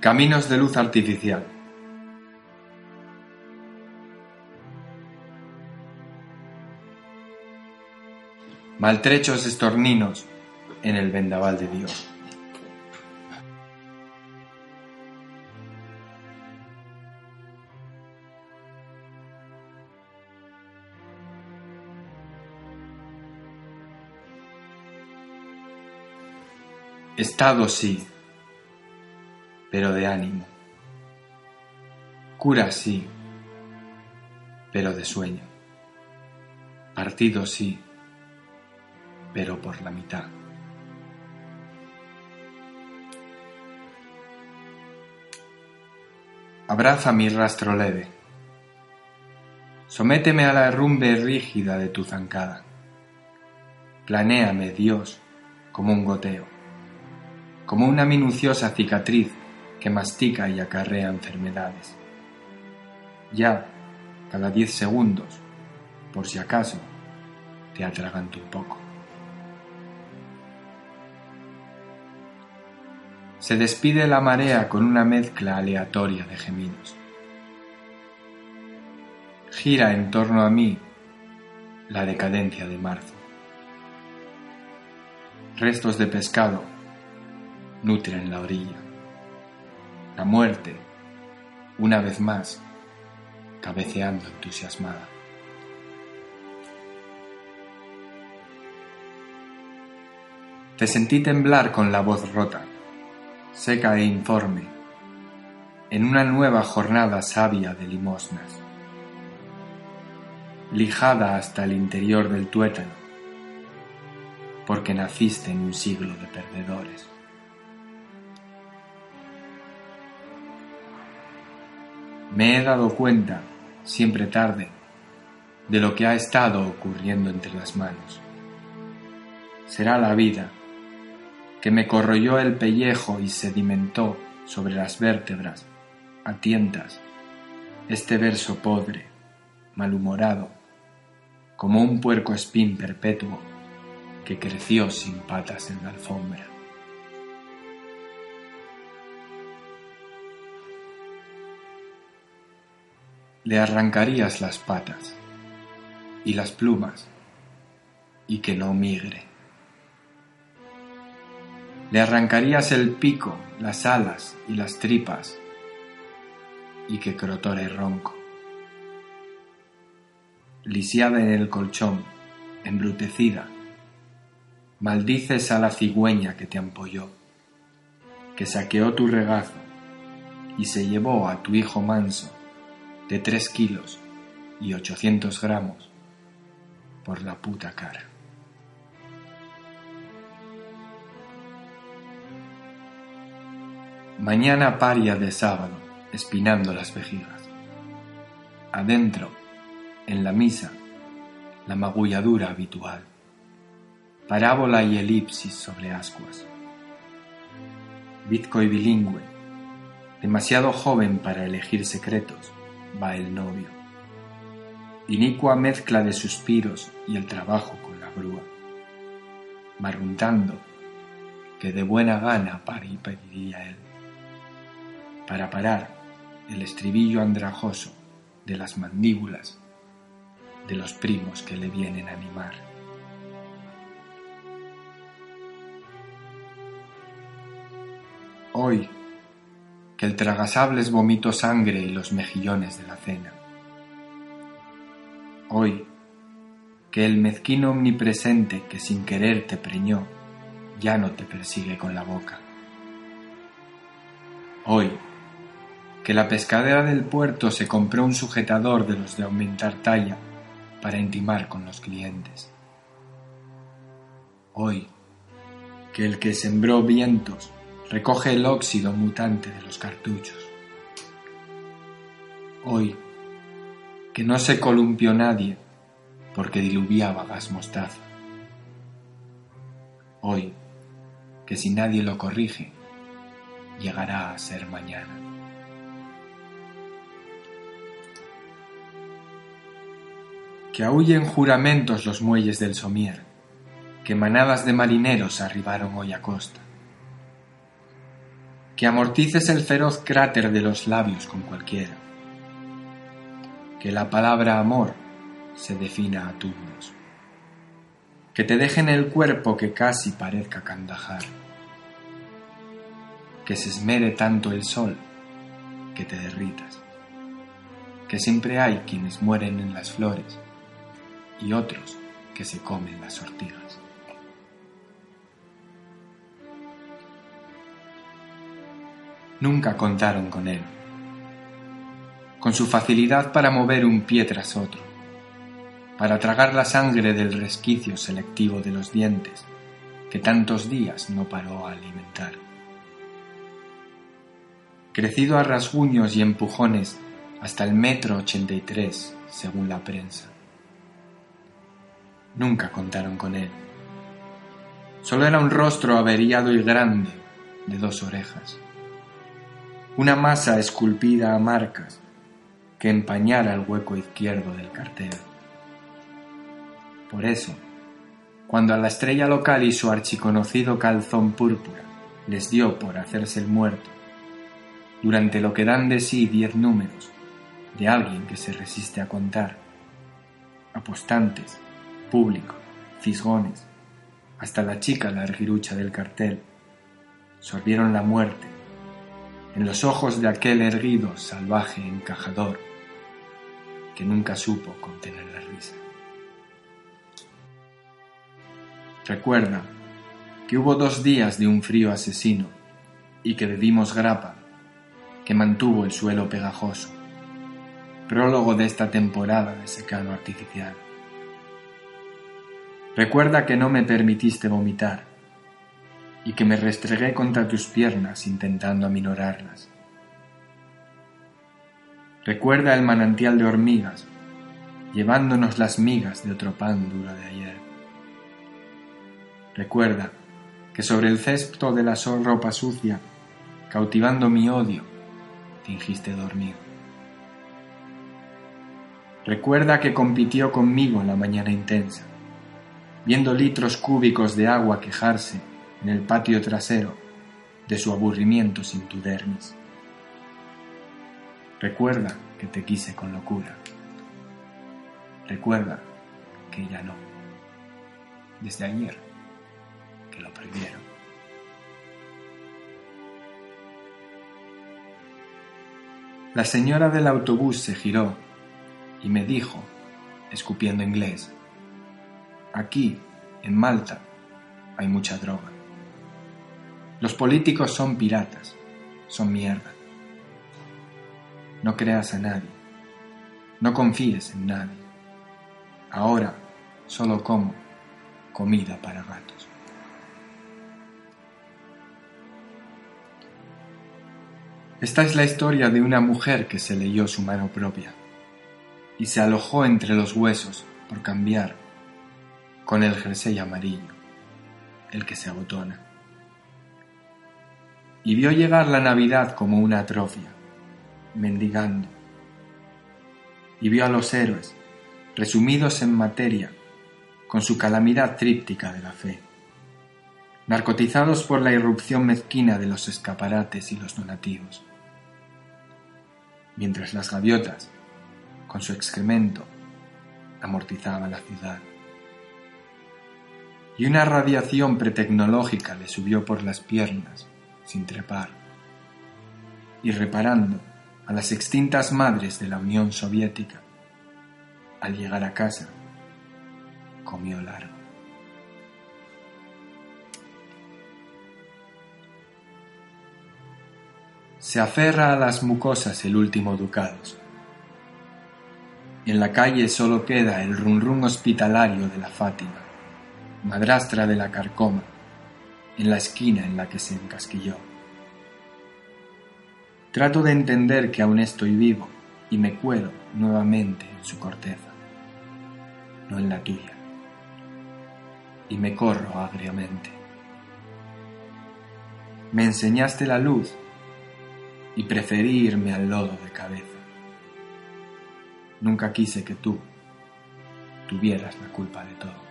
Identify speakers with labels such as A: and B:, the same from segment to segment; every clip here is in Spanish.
A: Caminos de luz artificial. Maltrechos estorninos en el vendaval de Dios. Estado sí, pero de ánimo. Cura sí, pero de sueño. Partido sí, pero por la mitad. Abraza mi rastro leve. Sométeme a la herrumbe rígida de tu zancada. Planéame, Dios, como un goteo como una minuciosa cicatriz que mastica y acarrea enfermedades. Ya, cada diez segundos, por si acaso, te atraganto un poco. Se despide la marea con una mezcla aleatoria de gemidos. Gira en torno a mí la decadencia de marzo. Restos de pescado nutren la orilla. La muerte, una vez más, cabeceando entusiasmada. Te sentí temblar con la voz rota, seca e informe, en una nueva jornada sabia de limosnas, lijada hasta el interior del tuétano, porque naciste en un siglo de perdedores. Me he dado cuenta, siempre tarde, de lo que ha estado ocurriendo entre las manos. Será la vida, que me corroyó el pellejo y sedimentó sobre las vértebras, a tientas, este verso podre, malhumorado, como un puerco espín perpetuo que creció sin patas en la alfombra. Le arrancarías las patas y las plumas y que no migre. Le arrancarías el pico, las alas y las tripas y que crotore ronco. Lisiada en el colchón, embrutecida, maldices a la cigüeña que te ampolló, que saqueó tu regazo y se llevó a tu hijo manso de 3 kilos y 800 gramos por la puta cara. Mañana paria de sábado, espinando las vejigas. Adentro, en la misa, la magulladura habitual. Parábola y elipsis sobre ascuas. Bitco y bilingüe, demasiado joven para elegir secretos, va el novio. Inicua mezcla de suspiros y el trabajo con la grúa, barruntando que de buena gana y pediría él, para parar el estribillo andrajoso de las mandíbulas de los primos que le vienen a animar. Hoy que el tragasables vomitó sangre y los mejillones de la cena. Hoy, que el mezquino omnipresente que sin querer te preñó, ya no te persigue con la boca. Hoy, que la pescadera del puerto se compró un sujetador de los de aumentar talla para intimar con los clientes. Hoy, que el que sembró vientos recoge el óxido mutante de los cartuchos. Hoy, que no se columpió nadie porque diluviaba gas mostaza. Hoy, que si nadie lo corrige, llegará a ser mañana. Que aúllen juramentos los muelles del somier, que manadas de marineros arribaron hoy a costa que amortices el feroz cráter de los labios con cualquiera, que la palabra amor se defina a turnos, que te dejen el cuerpo que casi parezca candajar, que se esmere tanto el sol que te derritas, que siempre hay quienes mueren en las flores y otros que se comen las ortigas. Nunca contaron con él, con su facilidad para mover un pie tras otro, para tragar la sangre del resquicio selectivo de los dientes que tantos días no paró a alimentar. Crecido a rasguños y empujones hasta el metro ochenta y tres, según la prensa. Nunca contaron con él. Solo era un rostro averiado y grande de dos orejas. Una masa esculpida a marcas que empañara el hueco izquierdo del cartel. Por eso, cuando a la estrella local y su archiconocido calzón púrpura les dio por hacerse el muerto, durante lo que dan de sí diez números de alguien que se resiste a contar, apostantes, público, fisgones, hasta la chica larguirucha del cartel, sorbieron la muerte en los ojos de aquel erguido salvaje encajador que nunca supo contener la risa. Recuerda que hubo dos días de un frío asesino y que bebimos grapa que mantuvo el suelo pegajoso, prólogo de esta temporada de secano artificial. Recuerda que no me permitiste vomitar y que me restregué contra tus piernas intentando aminorarlas. Recuerda el manantial de hormigas, llevándonos las migas de otro pan duro de ayer. Recuerda que sobre el cesto de la ropa sucia, cautivando mi odio, fingiste dormir. Recuerda que compitió conmigo en la mañana intensa viendo litros cúbicos de agua quejarse en el patio trasero de su aburrimiento sin tu dermis. Recuerda que te quise con locura. Recuerda que ya no. Desde ayer que lo prohibieron. La señora del autobús se giró y me dijo, escupiendo inglés, Aquí, en Malta, hay mucha droga. Los políticos son piratas, son mierda. No creas a nadie, no confíes en nadie. Ahora solo como comida para gatos. Esta es la historia de una mujer que se leyó su mano propia y se alojó entre los huesos por cambiar con el jersey amarillo, el que se abotona. Y vio llegar la Navidad como una atrofia, mendigando. Y vio a los héroes, resumidos en materia, con su calamidad tríptica de la fe, narcotizados por la irrupción mezquina de los escaparates y los donativos. Mientras las gaviotas, con su excremento, amortizaban la ciudad y una radiación pretecnológica le subió por las piernas, sin trepar, y reparando a las extintas madres de la Unión Soviética, al llegar a casa, comió largo. Se aferra a las mucosas el último ducados. En la calle solo queda el run hospitalario de la Fátima madrastra de la carcoma, en la esquina en la que se encasquilló. Trato de entender que aún estoy vivo y me cuelo nuevamente en su corteza, no en la tuya, y me corro agriamente. Me enseñaste la luz y preferí irme al lodo de cabeza. Nunca quise que tú tuvieras la culpa de todo.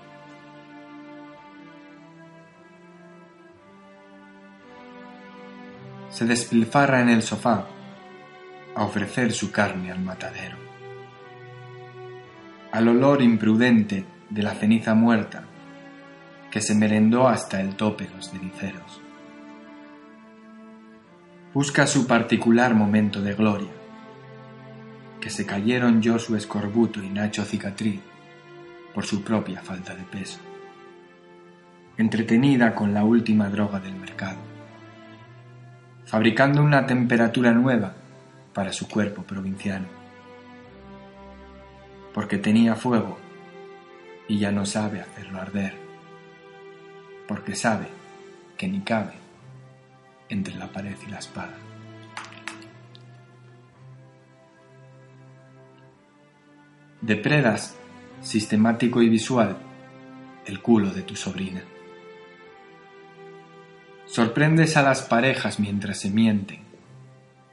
A: Se despilfarra en el sofá a ofrecer su carne al matadero. Al olor imprudente de la ceniza muerta que se merendó hasta el tope los ceniceros. Busca su particular momento de gloria, que se cayeron su Escorbuto y Nacho Cicatriz por su propia falta de peso, entretenida con la última droga del mercado, fabricando una temperatura nueva para su cuerpo provinciano, porque tenía fuego y ya no sabe hacerlo arder, porque sabe que ni cabe entre la pared y la espada. Depredas, sistemático y visual, el culo de tu sobrina. Sorprendes a las parejas mientras se mienten,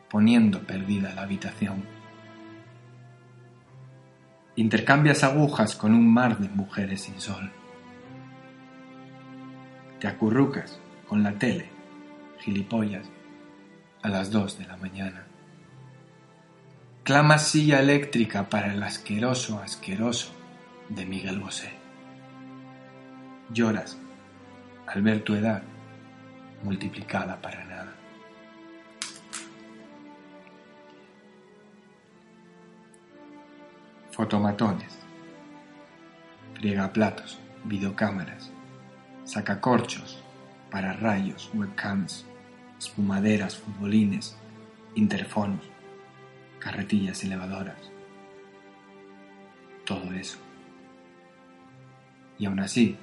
A: poniendo perdida la habitación. Intercambias agujas con un mar de mujeres sin sol. Te acurrucas con la tele gilipollas, a las dos de la mañana. Clama silla eléctrica para el asqueroso asqueroso de Miguel Bosé. Lloras al ver tu edad multiplicada para nada. Fotomatones, platos, videocámaras, sacacorchos, para rayos, webcams, espumaderas, futbolines, interfonos, carretillas elevadoras. Todo eso. Y aún así,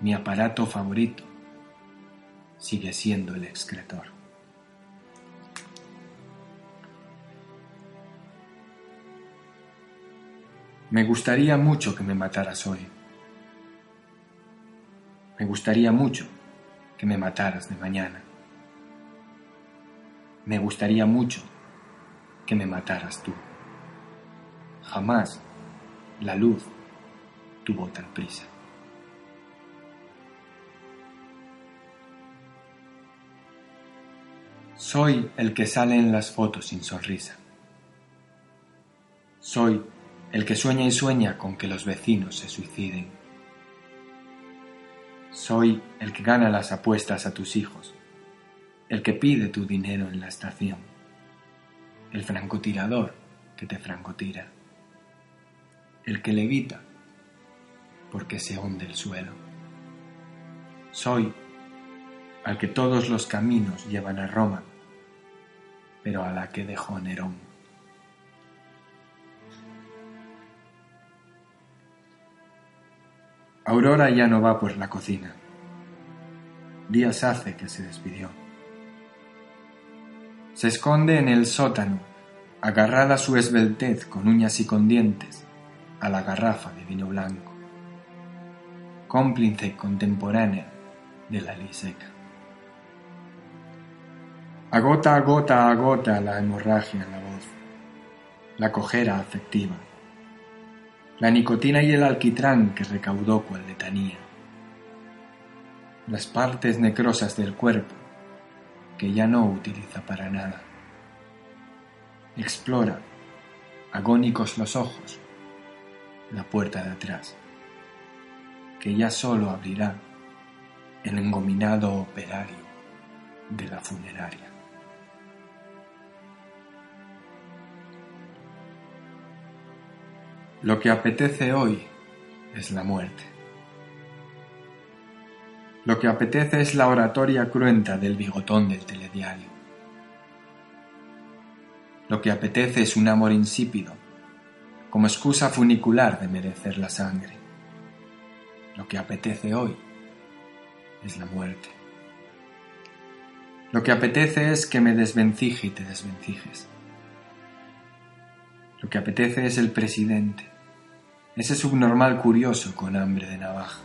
A: mi aparato favorito sigue siendo el excretor. Me gustaría mucho que me mataras hoy. Me gustaría mucho que me mataras de mañana. Me gustaría mucho que me mataras tú. Jamás la luz tuvo tal prisa. Soy el que sale en las fotos sin sonrisa. Soy el que sueña y sueña con que los vecinos se suiciden. Soy el que gana las apuestas a tus hijos el que pide tu dinero en la estación, el francotirador que te francotira, el que levita porque se hunde el suelo. Soy al que todos los caminos llevan a Roma, pero a la que dejó Nerón. Aurora ya no va por la cocina. Días hace que se despidió. Se esconde en el sótano, agarrada su esbeltez con uñas y con dientes a la garrafa de vino blanco, cómplice contemporánea de la liseca. Agota, agota, agota la hemorragia en la voz, la cojera afectiva, la nicotina y el alquitrán que recaudó cual letanía, las partes necrosas del cuerpo que ya no utiliza para nada. Explora, agónicos los ojos, la puerta de atrás, que ya solo abrirá el engominado operario de la funeraria. Lo que apetece hoy es la muerte. Lo que apetece es la oratoria cruenta del bigotón del telediario. Lo que apetece es un amor insípido, como excusa funicular de merecer la sangre. Lo que apetece hoy es la muerte. Lo que apetece es que me desvencije y te desvencijes. Lo que apetece es el presidente, ese subnormal curioso con hambre de navaja.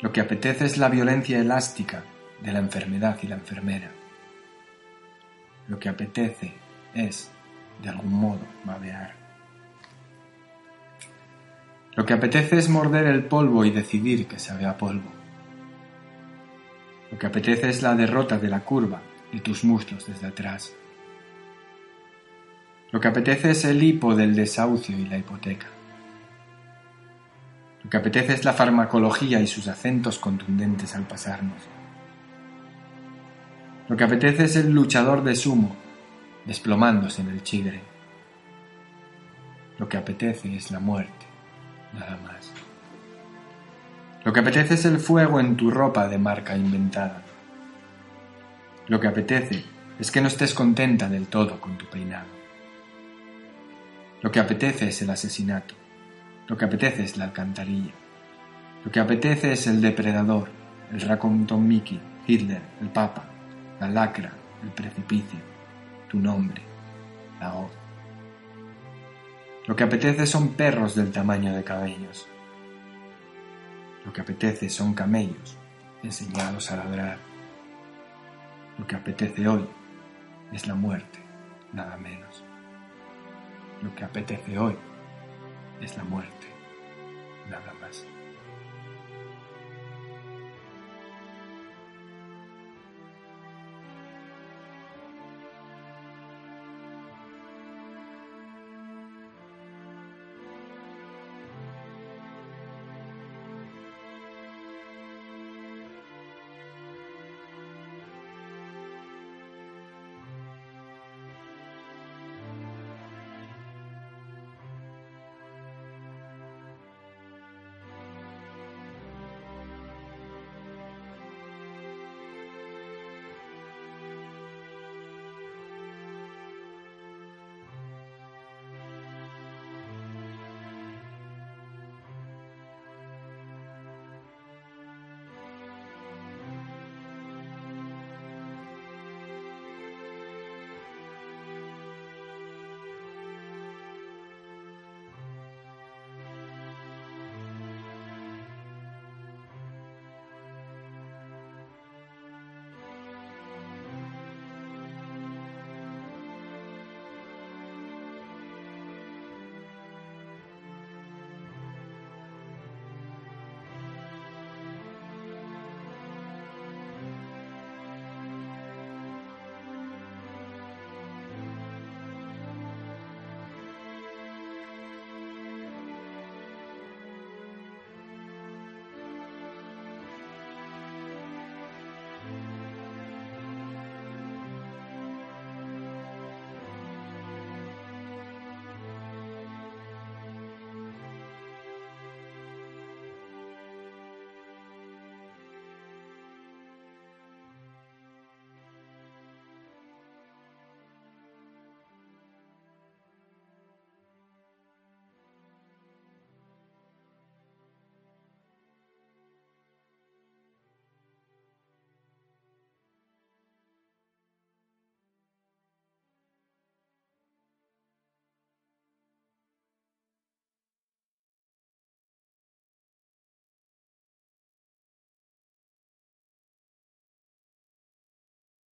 A: Lo que apetece es la violencia elástica de la enfermedad y la enfermera. Lo que apetece es, de algún modo, babear. Lo que apetece es morder el polvo y decidir que sabe a polvo. Lo que apetece es la derrota de la curva y tus muslos desde atrás. Lo que apetece es el hipo del desahucio y la hipoteca. Lo que apetece es la farmacología y sus acentos contundentes al pasarnos. Lo que apetece es el luchador de sumo, desplomándose en el chigre. Lo que apetece es la muerte, nada más. Lo que apetece es el fuego en tu ropa de marca inventada. Lo que apetece es que no estés contenta del todo con tu peinado. Lo que apetece es el asesinato. Lo que apetece es la alcantarilla. Lo que apetece es el depredador, el raconton Mickey, Hitler, el Papa, la lacra, el precipicio, tu nombre, la hoz. Lo que apetece son perros del tamaño de cabellos. Lo que apetece son camellos enseñados a ladrar. Lo que apetece hoy es la muerte, nada menos. Lo que apetece hoy es la muerte, nada más.